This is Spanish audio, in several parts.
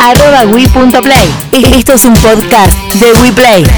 arroba wii.play. Esto es un podcast de WePlay. 18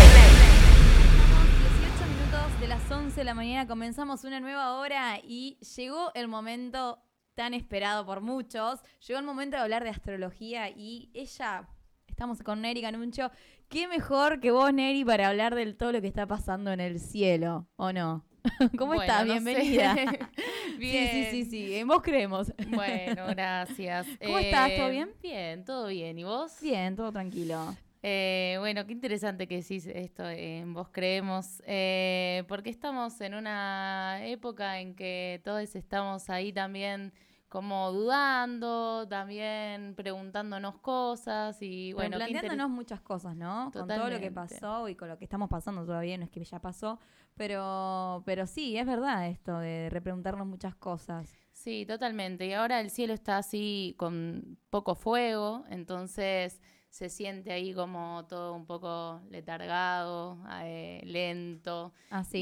minutos de las 11 de la mañana comenzamos una nueva hora y llegó el momento tan esperado por muchos. Llegó el momento de hablar de astrología y ella, estamos con Neri Canuncho. ¿Qué mejor que vos, Neri, para hablar del todo lo que está pasando en el cielo, o no? ¿Cómo Bueno, estás? no Bienvenida. sé. Sí, sí, sí, sí, en vos creemos. Bueno, gracias. ¿Cómo estás? ¿Todo bien? Bien, todo bien. ¿Y vos? Bien, todo tranquilo. Eh, bueno, qué interesante que decís esto en Vos Creemos, eh, porque estamos en una época en que todos estamos ahí también como dudando, también preguntándonos cosas y bueno, planteándonos muchas cosas, ¿no? Con todo lo que pasó y con lo que estamos pasando todavía, no es que ya pasó, pero, pero sí, es verdad esto de repreguntarnos muchas cosas. Sí, totalmente. Y ahora el cielo está así con poco fuego, entonces se siente ahí como todo un poco letargado, eh, lento. ¿Así?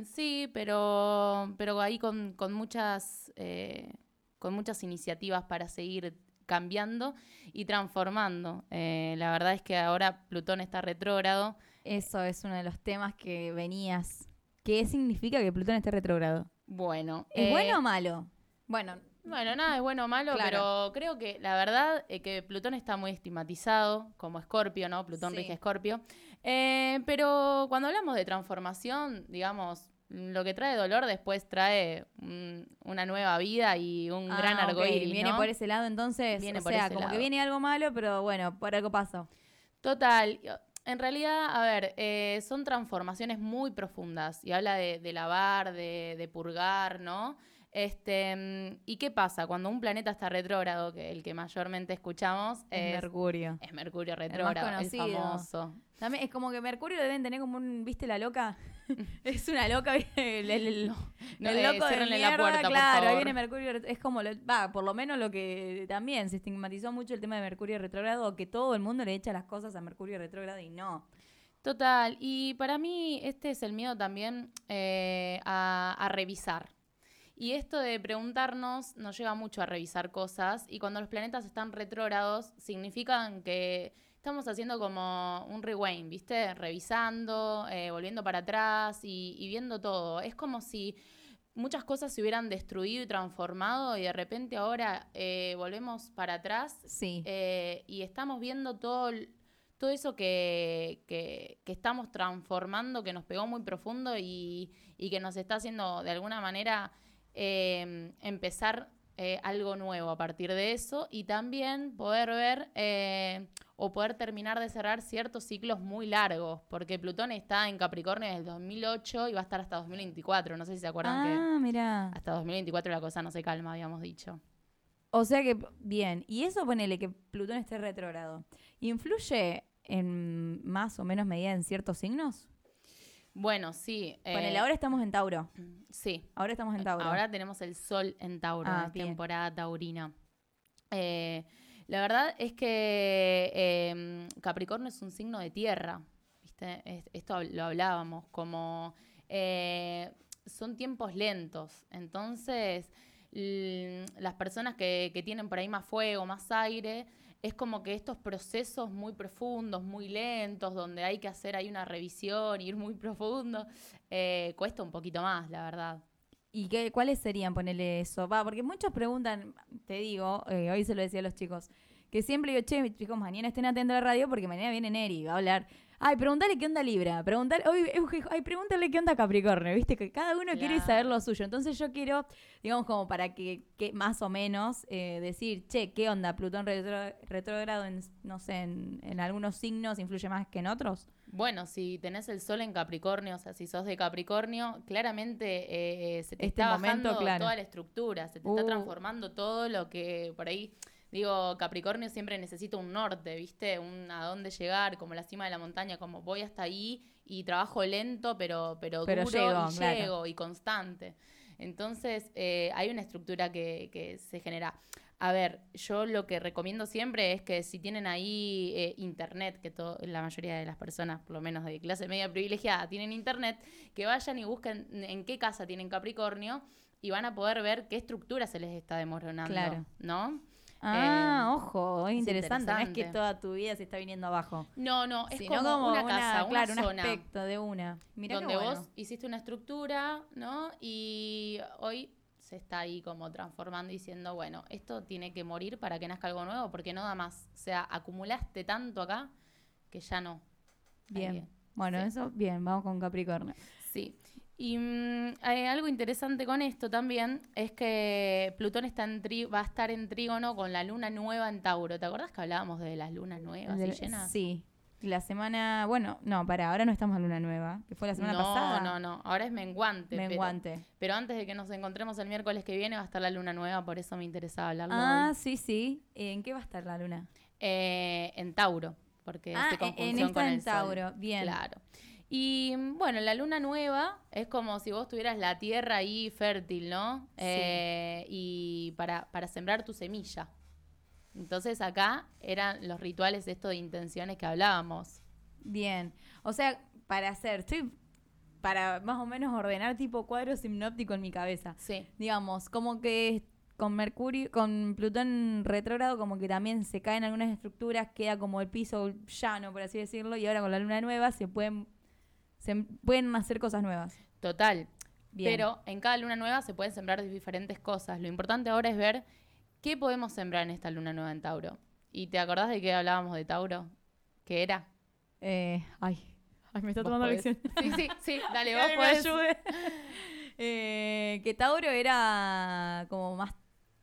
Y, sí, pero, pero ahí con, con muchas, eh, con muchas iniciativas para seguir cambiando y transformando. Eh, la verdad es que ahora Plutón está retrógrado. Eso es uno de los temas que venías. ¿Qué significa que Plutón esté retrógrado? Bueno, ¿Es eh, bueno o malo? Bueno, Bueno, nada es bueno o malo, Claro. pero creo que la verdad es que Plutón está muy estigmatizado como Escorpio, ¿no? Plutón Sí. rige Escorpio. Eh, pero cuando hablamos de transformación, digamos, lo que trae dolor después trae mm, una nueva vida y un gran ah, ok, arcoíris, Viene ¿no? por ese lado entonces, Viene o por sea, ese como que viene algo malo, pero bueno, por algo pasó. Total. En realidad, a ver, eh, son transformaciones muy profundas y habla de, de lavar, de, de purgar, ¿no? Este, ¿Y qué pasa? Cuando un planeta está retrógrado, que el que mayormente escuchamos Es es, Mercurio. es Mercurio retrógrado, el, famoso. También es como que Mercurio lo deben tener como un, ¿viste la loca? es una loca, el, el- No, el eh, loco de la puerta, claro, ahí viene Mercurio, es como, lo- va, por lo menos lo que también se estigmatizó mucho el tema de Mercurio retrógrado, que todo el mundo le echa las cosas a Mercurio retrógrado y no. Total, y para mí este es el miedo también eh, a, a revisar. Y esto de preguntarnos nos lleva mucho a revisar cosas y cuando los planetas están retrógrados significan que estamos haciendo como un rewind, ¿viste? Revisando, eh, volviendo para atrás y, y viendo todo. Es como si muchas cosas se hubieran destruido y transformado y de repente ahora eh, volvemos para atrás Sí. eh, y estamos viendo todo, todo eso que, que- que estamos transformando, que nos pegó muy profundo y, y que nos está haciendo de alguna manera eh, empezar eh, algo nuevo a partir de eso y también poder ver eh, o poder terminar de cerrar ciertos ciclos muy largos, porque Plutón está en Capricornio desde el 2008 y va a estar hasta 2024, no sé si se acuerdan que ah, mira. hasta 2024 la cosa no se calma, habíamos dicho. O sea que, bien, y eso ponele que Plutón esté retrógrado. ¿Influye en más o menos medida en ciertos signos? Bueno, sí. eh, ahora estamos en Tauro. Sí, Ahora estamos en Tauro. Ahora tenemos el sol en Tauro, Ah, temporada taurina. Eh, la verdad es que eh, Capricornio es un signo de tierra, ¿viste? Es- Esto lo hablábamos, como eh, son tiempos lentos, entonces las personas que, que tienen por ahí más fuego, más aire, es como que estos procesos muy profundos, muy lentos, donde hay que hacer ahí una revisión, ir muy profundo, eh, cuesta un poquito más, la verdad. ¿Y qué, cuáles serían, ponerle eso? Va, porque muchos preguntan, te digo, eh, hoy se lo decía a los chicos, que siempre digo, che, chicos, mañana estén atentos a la radio porque mañana viene Neri, va a hablar. Ay, preguntale qué onda Libra, preguntale, hoy, Euge, ay, pregúntale qué onda Capricornio, viste que cada uno quiere saber lo suyo. Entonces yo quiero, digamos, como para que, que más o menos eh, decir, che, ¿qué onda Plutón retrógrado en, no sé, en, en algunos signos influye más que en otros? Bueno, si tenés el sol en Capricornio, o sea, si sos de Capricornio, claramente eh, se te Este está momento, bajando claro. toda la estructura, se te Uh. está transformando todo lo que por ahí, digo, Capricornio siempre necesita un norte, ¿viste? Un a dónde llegar, como la cima de la montaña, como voy hasta ahí y trabajo lento, pero, pero, Pero duro llego, y claro. llego y constante. Entonces, eh, hay una estructura que, que se genera. A ver, yo lo que recomiendo siempre es que si tienen ahí eh, internet, que to- la mayoría de las personas, por lo menos de clase media privilegiada, tienen internet, que vayan y busquen en qué casa tienen Capricornio y van a poder ver qué estructura se les está demorando, Claro. ¿no? Ah, Eh, ojo, es es interesante. No es que toda tu vida se está viniendo abajo. no, no, es sino como, una casa, claro, una un zona. aspecto de una. Mirá donde bueno. vos hiciste una estructura, ¿no? Y hoy se está ahí como transformando diciendo, bueno, esto tiene que morir para que nazca algo nuevo, porque no da más. O sea, acumulaste tanto acá que ya no. Bien. Bueno, Sí. eso, bien, vamos con Capricornio. Sí. Y mm, hay algo interesante con esto también es que Plutón está en tri- va a estar en trígono con la luna nueva en Tauro. ¿Te acordás que hablábamos de las lunas nuevas y Del- llenas? Sí. La semana, bueno, no, para, ahora no estamos en luna nueva, que fue la semana no, pasada. no, no. Ahora es menguante. Menguante. Pero, antes de que nos encontremos el miércoles que viene va a estar la luna nueva, por eso me interesaba hablarlo Ah, hoy. sí, sí. ¿En qué va a estar la luna? Eh, en Tauro, porque Ah, hace en- esta con en el Sol. Tauro, bien. Claro. Y mm, bueno, la luna nueva es como si vos tuvieras la tierra ahí fértil, ¿no? Sí. Eh, y para, para sembrar tu semilla. Entonces acá eran los rituales esto de intenciones que hablábamos. Bien. O sea, para hacer, estoy para más o menos ordenar tipo cuadro hipnóptico en mi cabeza. Sí. Digamos, como que con Mercurio, con Plutón retrógrado, como que también se caen algunas estructuras, queda como el piso llano, por así decirlo, y ahora con la luna nueva se pueden, se pueden hacer cosas nuevas. Total. Bien. Pero en cada luna nueva se pueden sembrar diferentes cosas. Lo importante ahora es ver qué podemos sembrar en esta luna nueva en Tauro. ¿Y te acordás de qué hablábamos de Tauro? ¿Qué era? Eh, ay, ay, me está tomando podés. lección. Sí, sí, sí, dale, vos alguien me podés. ayude. Eh, que Tauro era como más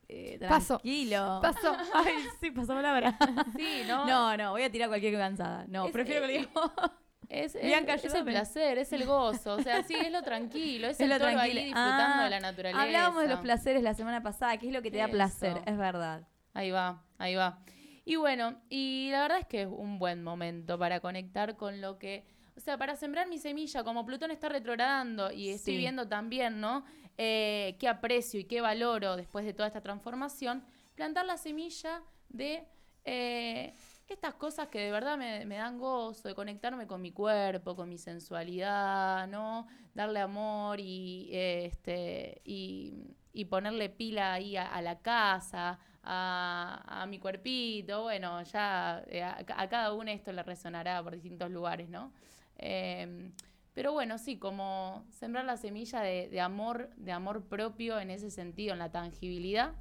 eh, tranquilo. Paso. Ay, sí, pasó palabra. Sí, ¿no? No, no, voy a tirar cualquier cansada. No, Es- prefiero que eh, lo diga. Es, es- Bianca, es el placer, es el gozo. O sea, sí, es lo tranquilo, es, Es el lo toro tranquilo. ahí disfrutando Ah, de la naturaleza. Hablábamos de los placeres la semana pasada, que es lo que te da Eso. placer, es verdad. Ahí va, ahí va. Y bueno, y la verdad es que es un buen momento para conectar con lo que, o sea, para sembrar mi semilla, como Plutón está retrogradando y estoy Sí. viendo también, ¿no? Eh, qué aprecio y qué valoro después de toda esta transformación, plantar la semilla de eh, estas cosas que de verdad me, dan gozo, de conectarme con mi cuerpo, con mi sensualidad, ¿no? Darle amor y, eh, este, y, y ponerle pila ahí a, la casa, a, a mi cuerpito, bueno, ya eh, a, cada uno esto le resonará por distintos lugares, ¿no? Eh, pero bueno, sí, como sembrar la semilla de, de amor, de amor propio en ese sentido, en la tangibilidad.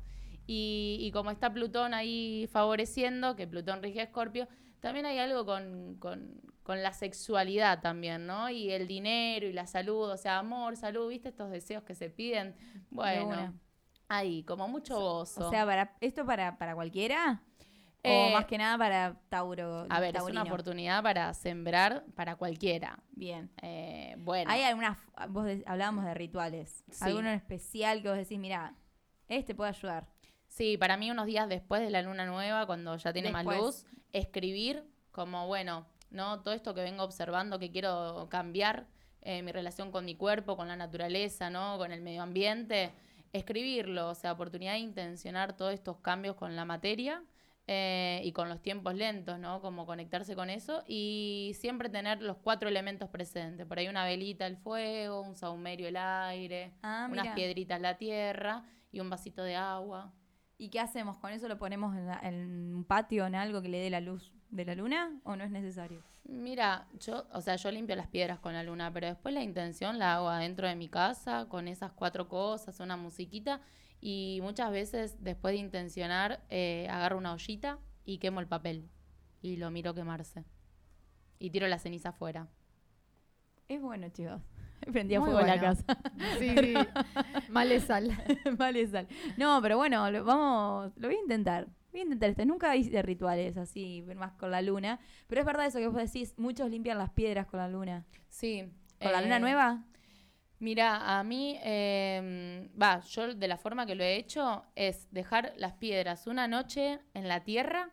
Y, y como está Plutón ahí favoreciendo, que Plutón rige a Escorpio, también hay algo con, con- con la sexualidad también, ¿no? Y el dinero y la salud, o sea, amor, salud, ¿viste? Estos deseos que se piden. Bueno, ahí, como mucho gozo. O sea, para ¿esto para, para cualquiera? Eh, o más que nada para Tauro. a ver, es una oportunidad para sembrar para cualquiera. Bien. Eh, bueno. ¿Hay algunas, vos de- hablábamos de rituales, Sí. alguno en especial que vos decís, mira, este puede ayudar? Sí, para mí unos días después de la luna nueva, cuando ya tiene más luz, escribir como, bueno, ¿no? Todo esto que vengo observando, que quiero cambiar, eh, mi relación con mi cuerpo, con la naturaleza, ¿no? Con el medio ambiente, escribirlo, o sea, oportunidad de intencionar todos estos cambios con la materia eh, y con los tiempos lentos, ¿no? Como conectarse con eso y siempre tener los cuatro elementos presentes. Por ahí una velita el fuego, un saumerio el aire, Ah, unas piedritas la tierra y un vasito de agua. ¿Y qué hacemos? ¿Con eso lo ponemos en, la- en un patio, en algo que le dé la luz de la luna? ¿O no es necesario? Mira, yo, o sea, yo limpio las piedras con la luna, pero después la intención la hago adentro de mi casa con esas cuatro cosas, una musiquita y muchas veces después de intencionar eh, agarro una ollita y quemo el papel y lo miro quemarse y tiro la ceniza afuera. Es bueno, chicos. Prendía Muy fuego en la bueno. casa. Sí, sí. Mal es sal. sal. No, pero bueno, lo, vamos, lo voy a intentar. Voy a intentar esto. Nunca hice rituales así, más con la luna. Pero es verdad eso que vos decís, muchos limpian las piedras con la luna. Sí. ¿Con la luna eh, nueva? Mira, a mí, eh, va, yo de la forma que lo he hecho es dejar las piedras una noche en la tierra,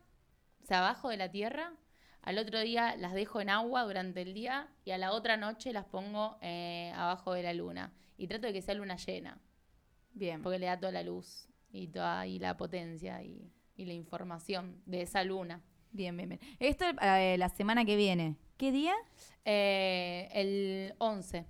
o sea, abajo de la tierra, al otro día las dejo en agua durante el día y a la otra noche las pongo eh, abajo de la luna. Y trato de que sea luna llena, Bien. porque le da toda la luz y toda y la potencia y, y la información de esa luna. Bien, bien, bien. Esto eh, la semana que viene. ¿Qué día? Eh, el 11.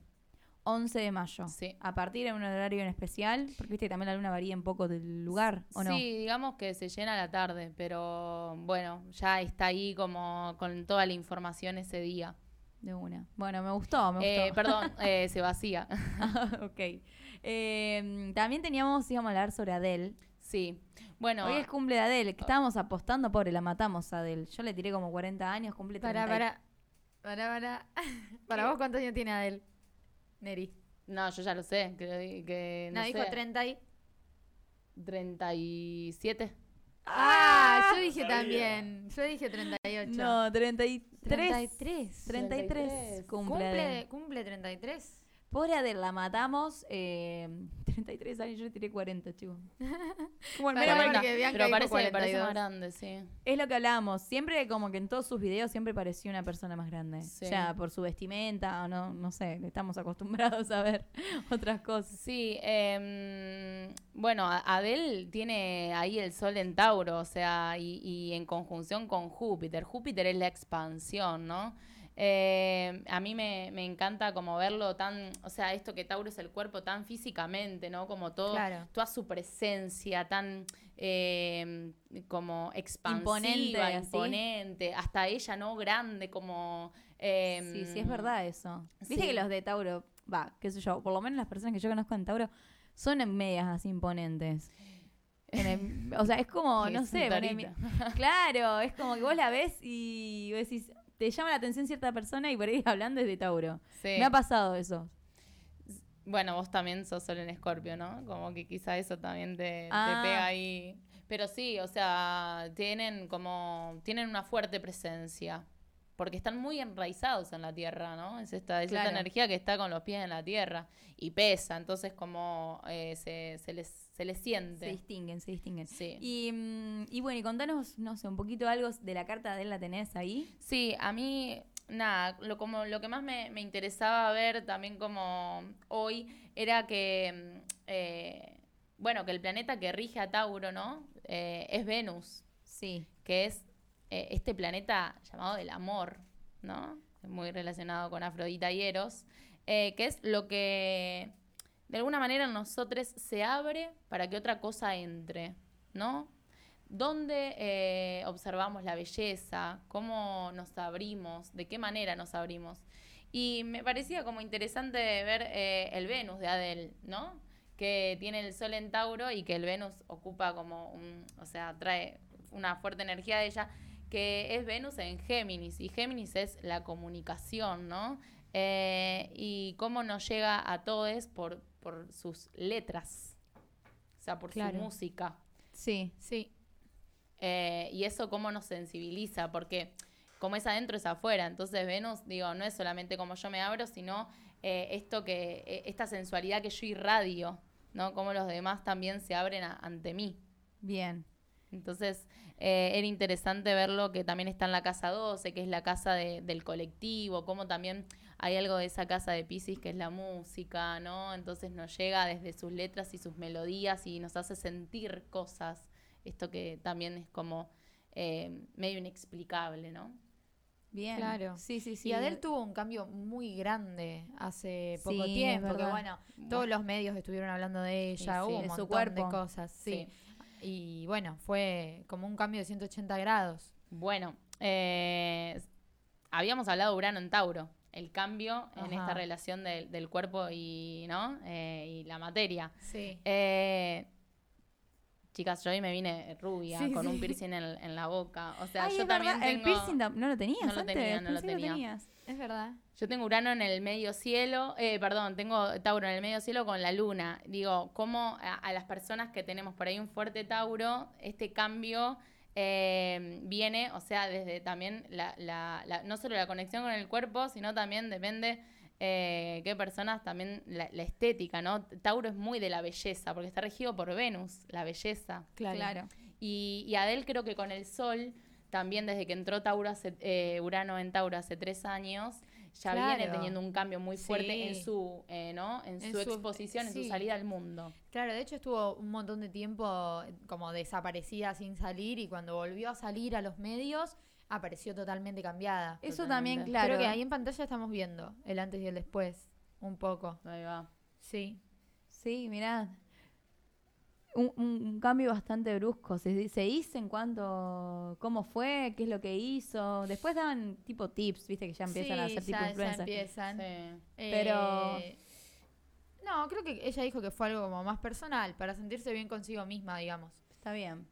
11 de mayo. Sí. A partir de un horario en especial, porque viste que también la luna varía un poco del lugar, ¿o no? Sí, digamos que se llena a la tarde, pero bueno, ya está ahí como con toda la información ese día. De una. Bueno, me gustó, me Eh, gustó. perdón, eh, se vacía. ok. Eh, también teníamos, íbamos a hablar sobre Adele. sí. Bueno, Hoy es cumple de Adele, que estábamos apostando, pobre, la matamos a Adele. Yo le tiré como 40 años, cumple 30. Para, para. Para, para. Para vos, ¿cuántos años tiene Adel? Neri. no, yo ya lo sé, que, que no, No, dijo sé, 30 y... 37. Ah, yo dije también. Yo dije 38. No, 33. 33. 33 33. cumple. Cumple, cumple 33. Pobre Adele, la matamos. Eh, 33 años, yo le tiré 40, chicos. Como el porque Bianca pero parece, parece 42. más grande, sí. Es lo que hablábamos. Siempre, como que en todos sus videos, siempre parecía una persona más grande. Sí. Ya por su vestimenta, o no, no sé, estamos acostumbrados a ver otras cosas. Sí, em, bueno, A- Adele tiene ahí el sol en Tauro, o sea, y, y en conjunción con Júpiter. Júpiter es la expansión, ¿no? Eh, a mí me, me encanta como verlo tan, o sea, esto que Tauro es el cuerpo tan físicamente, ¿no? Como todo, Claro. toda su presencia tan eh, como expansiva, Imponente, imponente, hasta ella, ¿no? Grande, como... em, Sí, sí, es verdad eso. Viste sí. que los de Tauro, va, qué sé yo, por lo menos las personas que yo conozco en Tauro, son en medias así imponentes. El- o sea, es como, no sé, claro, es como que vos la ves y vos decís, te llama la atención cierta persona y por ahí hablando es de Tauro. Sí. Me ha pasado eso. Bueno, vos también sos sol en Escorpio, ¿no? Como que quizá eso también te, te Ah. pega ahí. Pero sí, o sea, tienen como, tienen una fuerte presencia. Porque están muy enraizados en la tierra, ¿no? Es esta, es esta energía que está con los pies en la tierra y pesa, entonces como eh, se, se les, se les Se siente. distinguen, se distinguen. Sí. Y, mm, y bueno, y contanos, no sé, un poquito algo de la carta de él, ¿la tenés ahí? Sí, a mí, nada, lo, como, lo que más me, me interesaba ver también como hoy era que, mm, eh, bueno, que el planeta que rige a Tauro, ¿no? Eh, es Venus, Sí. que es eh, este planeta llamado del amor, ¿no? Muy relacionado con Afrodita y Eros, que es lo que de alguna manera nosotros se abre para que otra cosa entre, ¿no? ¿Dónde eh, observamos la belleza? ¿Cómo nos abrimos? ¿De qué manera nos abrimos? Y me parecía como interesante ver eh, el Venus de Adele, ¿no? Que tiene el Sol en Tauro y que el Venus ocupa como un, o sea, trae una fuerte energía de ella, que es Venus en Géminis, y Géminis es la comunicación, ¿no? Eh, y cómo nos llega a todos por, por sus letras, o sea, por Claro. su música. Sí. Sí. Eh, y eso cómo nos sensibiliza, porque como es adentro es afuera. Entonces Venus, digo, no es solamente como yo me abro, sino eh, esto que, eh, esta sensualidad que yo irradio, ¿no? Como los demás también se abren a- ante mí. Bien. Entonces, eh, era interesante verlo que también está en la casa 12, que es la casa de- del colectivo, como también hay algo de esa casa de Pisces que es la música, ¿no? Entonces nos llega desde sus letras y sus melodías y nos hace sentir cosas. Esto que también es como eh, medio inexplicable, ¿no? Bien. Claro. Sí, sí, sí. Y Adele tuvo un cambio muy grande hace poco Sí, tiempo, que verdad. bueno, todos los medios estuvieron hablando de ella, hubo sí. un De su montón cuerpo. de cosas, sí. Y bueno, fue como un cambio de 180 grados. Bueno, eh, habíamos hablado de Urano en Tauro, el cambio en esta relación del- del cuerpo y, ¿no? Eh, y la materia. Sí. Eh, chicas, yo hoy me vine rubia, Sí, con un piercing en, en la boca. O sea, Ay, yo también tengo... El piercing no lo tenías No lo tenía, no lo tenía. tenías. Es verdad. Yo tengo Urano en el medio cielo, eh, perdón, tengo Tauro en el medio cielo con la luna. Digo, cómo a, a las personas que tenemos por ahí un fuerte Tauro, este cambio eh, viene, o sea, desde también la, la- la- no solo la conexión con el cuerpo, sino también depende eh, qué personas, también la, la estética, ¿no? Tauro es muy de la belleza, porque está regido por Venus, la belleza. Claro. Claro. Y, y Adele creo que con el Sol, también desde que entró Tauro hace- eh, Urano en Tauro hace tres años, ya Claro. viene teniendo un cambio muy fuerte Sí. en su, eh, ¿no? En, En su, su- exposición, en su salida al mundo. Claro, de hecho estuvo un montón de tiempo como desaparecida sin salir y cuando volvió a salir a los medios apareció totalmente cambiada. Eso Totalmente. también, claro. Creo que ahí en pantalla estamos viendo el antes y el después. un poco. Ahí va. Sí. Sí, mirá. Un, un- un cambio bastante brusco. Se, se dice en cuanto cómo fue, qué es lo que hizo. Después daban tipo tips, viste que ya empiezan a Sí, ser tipo ya- ya influencers. empiezan. Sí. Pero- Eh, no, creo que ella dijo que fue algo como más personal, para sentirse bien consigo misma, digamos. Está bien.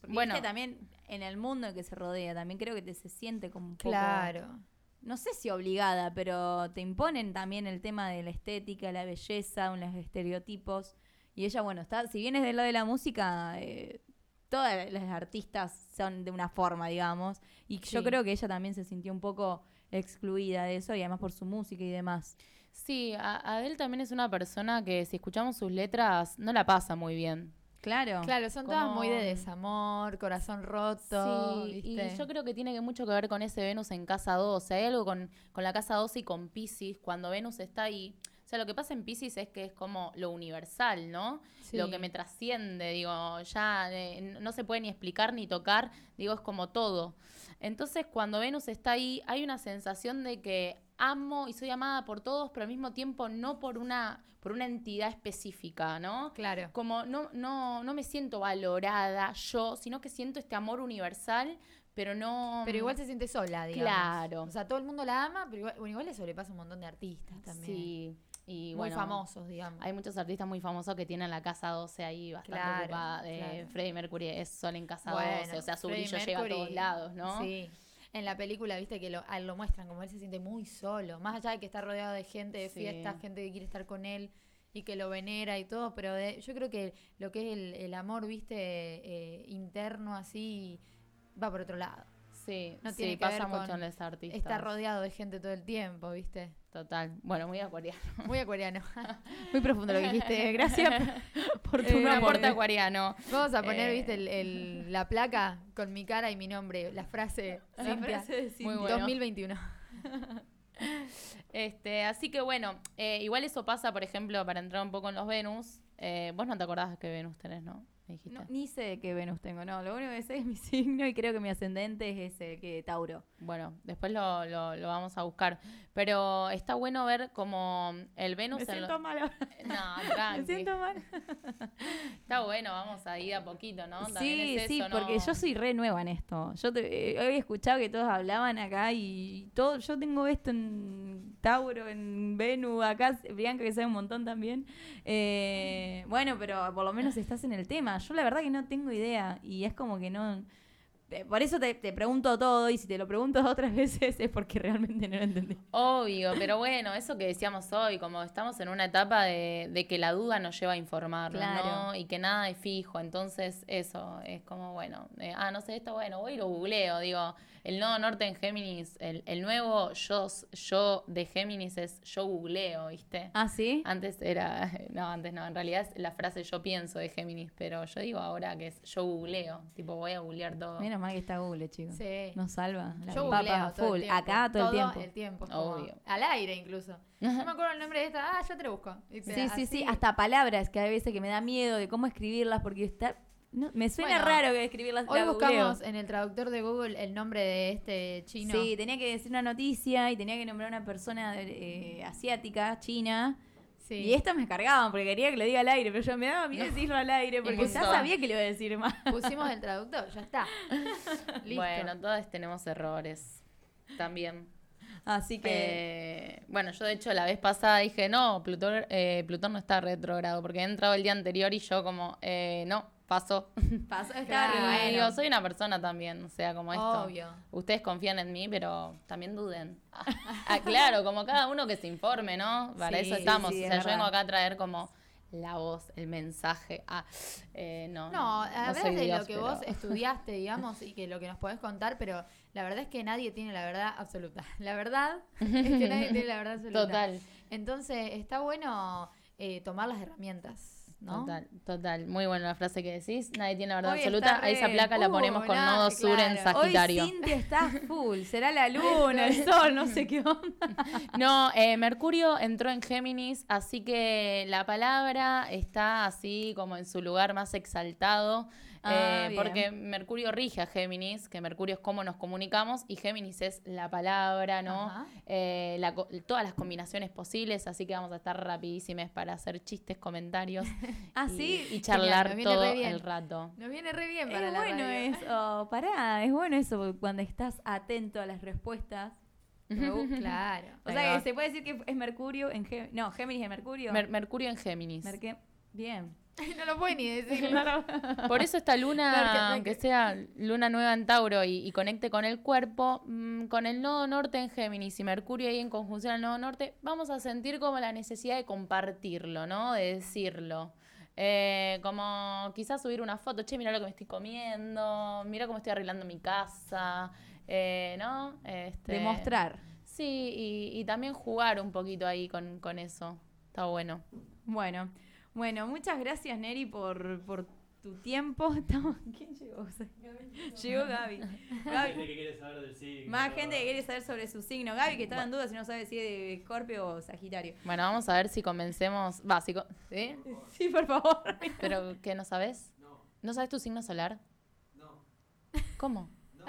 Porque bueno, viste, también en el mundo en que se rodea, también creo que te se siente como un poco. Claro. No sé si obligada, pero te imponen también el tema de la estética, la belleza, los estereotipos. Y ella, bueno, está, si vienes del lado de la música, eh, todas las artistas son de una forma, digamos. Y yo creo que ella también se sintió un poco excluida de eso, y además por su música y demás. sí, a- Adele también es una persona que si escuchamos sus letras no la pasa muy bien. Claro. Claro, son todas muy de desamor, corazón roto. Sí, ¿viste? y yo creo que tiene que mucho que ver con ese Venus en casa 12. Hay algo con, con la casa 12 y con Pisces, cuando Venus está ahí. O sea, lo que pasa en Pisces es que es como lo universal, ¿no? Lo que me trasciende, digo, ya eh, no se puede ni explicar ni tocar, digo, es como todo. Entonces, cuando Venus está ahí, hay una sensación de que amo y soy amada por todos, pero al mismo tiempo no por una, por una entidad específica, ¿no? Claro. como no, no, no me siento valorada yo, sino que siento este amor universal, pero no... Pero igual se siente sola, digamos. Claro. O sea, todo el mundo la ama, pero igual, bueno, igual le sobrepasa un montón de artistas también. Sí, y muy bueno, famosos, digamos. Hay muchos artistas muy famosos que tienen la casa 12 ahí bastante Claro, ocupada. De claro. Freddie Mercury es sol en casa Bueno, 12, o sea, su Freddie brillo llega a todos Mercury, lados, ¿no? Sí. En la película, viste que lo, lo muestran como él se siente muy solo. Más allá de que está rodeado de gente de Sí. fiestas, gente que quiere estar con él y que lo venera y todo, pero de- yo creo que lo que es el, el amor, viste, eh, interno así, va por otro lado. Sí, No sí, tiene que pasa ver con mucho en los artistas. Está rodeado de gente todo el tiempo, viste. Total. Bueno, muy acuariano. Muy acuariano. Muy profundo lo que dijiste. Gracias por tu Un Eh, aporte aporte. acuariano. Vamos a poner, Eh. viste, el, el- la placa con mi cara y mi nombre, la frase La Cintia, frase de Cintia. Muy bueno. 2021. Este, así que bueno, eh, igual eso pasa, por ejemplo, para entrar un poco en los Venus. eh, vos no te acordás que Venus tenés, ¿no? Me dijiste. No, ni sé qué Venus tengo, no. Lo único que sé es mi signo y creo que mi ascendente es ese, que Tauro. Bueno, después lo, lo, lo vamos a buscar. Pero está bueno ver como el Venus Me en lo- siento mal ahora. No, Me tranqui. siento mal. Está bueno, vamos a ir a poquito, ¿no? También Sí, es sí, eso, ¿no? porque yo soy re nueva en esto. Yo te- eh, había escuchado que todos hablaban acá y todo. Yo tengo esto en Tauro, en Venus, acá Bianca que sabe un montón también. Eh, bueno, pero por lo menos estás en el tema. Yo la verdad que no tengo idea y es como que no. eh, Por eso te, te pregunto todo y si te lo pregunto otras veces es porque realmente no lo entendí. Obvio, pero bueno, eso que decíamos hoy, como estamos en una etapa de, de que la duda nos lleva a informarnos, Claro. ¿no? Y que nada es fijo, entonces eso, es como, bueno, eh, ah, no sé esto, bueno, voy y lo googleo, digo, el nodo norte en Géminis, el, el nuevo yo, yo de Géminis es yo googleo, ¿viste? Ah, sí. Antes era, no, antes no, en realidad es la frase yo pienso de Géminis, pero yo digo ahora que es yo googleo, tipo voy a googlear todo. Menos mal que está Google, chicos. Sí. Nos salva. La Yo googleo todo full. el tiempo. Acá todo, el tiempo. Obvio. Al aire incluso. No me acuerdo el nombre de esta. Ah, ya te lo busco. Y Sí, sí, sí, hasta palabras que a veces que me da miedo de cómo escribirlas porque está no, me suena Bueno, raro que escribirlas Hoy la buscamos googleo. en el traductor de Google el nombre de este chino. Sí, tenía que decir una noticia y tenía que nombrar una persona eh, asiática, china. Sí. Y estas me cargaban porque quería que lo diga al aire, pero yo me daba miedo decirlo al aire porque ya sabía que lo iba a decir más. Pusimos el traductor, ya está. Listo. Bueno, todos tenemos errores también. Así que Eh, bueno, yo de hecho la vez pasada dije, no, Plutón, eh, Plutón no está retrógrado, porque he entrado el día anterior y yo como, eh, no, pasó. pasó, estaba Claro. bueno. digo, soy una persona también, o sea, como esto. Obvio. Ustedes confían en mí, pero también duden. Ah, claro, como cada uno que se informe, ¿no? Para Sí, eso estamos. sí, o es sea, yo vengo acá a traer como la voz, el mensaje. Ah, eh, no. No, no hablas soy de Dios, lo que pero- vos estudiaste, digamos, y que lo que nos podés contar, pero la verdad es que nadie tiene la verdad absoluta. La verdad es que nadie tiene la verdad absoluta. Total. Entonces, está bueno eh, tomar las herramientas, ¿no? Total, total. Muy buena la frase que decís. Nadie tiene la verdad Hoy absoluta. A esa placa la ponemos con nodo sur en claro. Sagitario. Hoy Cintia está full, será la luna, el sol, no sé qué onda. No, eh, Mercurio entró en Géminis, así que la palabra está así como en su lugar más exaltado. Ah, Eh, porque Mercurio rige a Géminis, que Mercurio es cómo nos comunicamos y Géminis es la palabra, ¿no? Eh, la todas las combinaciones posibles, así que vamos a estar rapidísimes para hacer chistes, comentarios Ah, y, sí. y charlar todo el rato. Nos viene re bien para Es la bueno radio. eso, pará, es bueno eso porque cuando estás atento a las respuestas. Claro. O sea que se puede decir que es Mercurio en Géminis. No, Géminis en Mercurio. Mer- Mercurio en Géminis. Merque- Bien. no lo puede ni decir. Por eso esta luna, aunque sea luna nueva en Tauro y, y conecte con el cuerpo, mm, con el nodo norte en Géminis y Mercurio ahí en conjunción al nodo norte, vamos a sentir como la necesidad de compartirlo, ¿no? De decirlo. Eh, como quizás subir una foto, che, mira lo que me estoy comiendo, mira cómo estoy arreglando mi casa, eh, ¿no? Este, Demostrar. Sí, y, y también jugar un poquito ahí con, con eso. Está bueno. Bueno, bueno, muchas gracias Neri por, por tu tiempo. Estamos- ¿Quién llegó? Llegó Gaby. Gaby. Gente que quiere saber del signo. Más gente que quiere saber sobre su signo. Gaby que estaba en duda si no sabe si es de Escorpio o Sagitario. Bueno, vamos a ver si convencemos. Va, si co- ¿sí? Sí, por favor. ¿Pero qué, no sabes? No, ¿No sabes tu signo solar? no, ¿Cómo? no.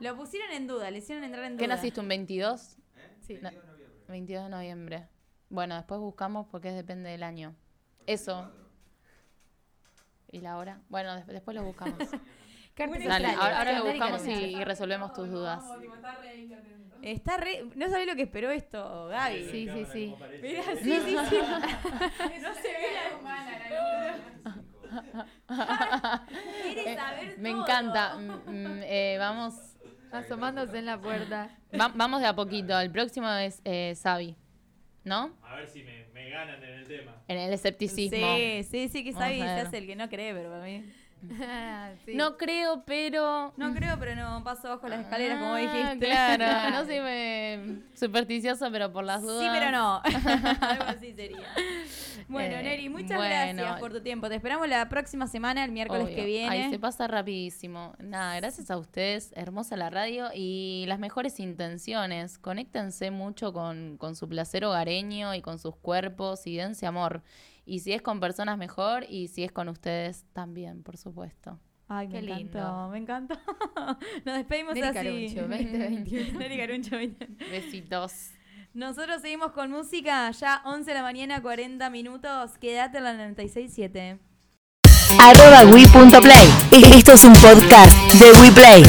Lo pusieron en duda, le hicieron entrar en duda. ¿Qué naciste un 22? ¿Eh? Sí. 22 de noviembre. 22 de noviembre. Bueno, después buscamos porque depende del año. Eso. ¿Y la hora? Bueno, des- después lo buscamos. Dale, ahora, ahora lo buscamos y, resolvemos tus dudas. Está re... No sabés lo que esperó esto, Gaby. Sí, sí, sí. Mirá, sí, sí, sí. no se ve la Quiere saber Eh, Me encanta. Mm, mm, eh, vamos, Asomándose en la puerta. va- vamos de a poquito. El próximo es eh, Sabi. ¿No? A ver si me, me ganan en el tema. En el escepticismo. Sí, sí, sí, que Sabi se hace el que no cree, pero para mí... Sí. No creo, pero. No creo, pero no paso bajo las escaleras, como Ah, dijiste. Claro, no soy eh, supersticiosa, pero por las dudas. Sí, pero no. Algo así sería. Bueno, Eh, Neri, muchas bueno. gracias por tu tiempo. Te esperamos la próxima semana, el miércoles Obvio. que viene. Ay, se pasa rapidísimo. Nada, gracias a ustedes. Hermosa la radio y las mejores intenciones. Conéctense mucho con, con su placer hogareño y con sus cuerpos y dense amor. Y si es con personas mejor y si es con ustedes también, por supuesto. Ay, me Qué encantó, lindo. me encantó. Nos despedimos Neri así. Caruncho, 2021. Neri Caruncho, 20. Besitos. Nosotros seguimos con música, ya 11 de la mañana, 40 minutos. Quédate en la 96.7. arroba wi.play. Esto es un podcast de WePlay.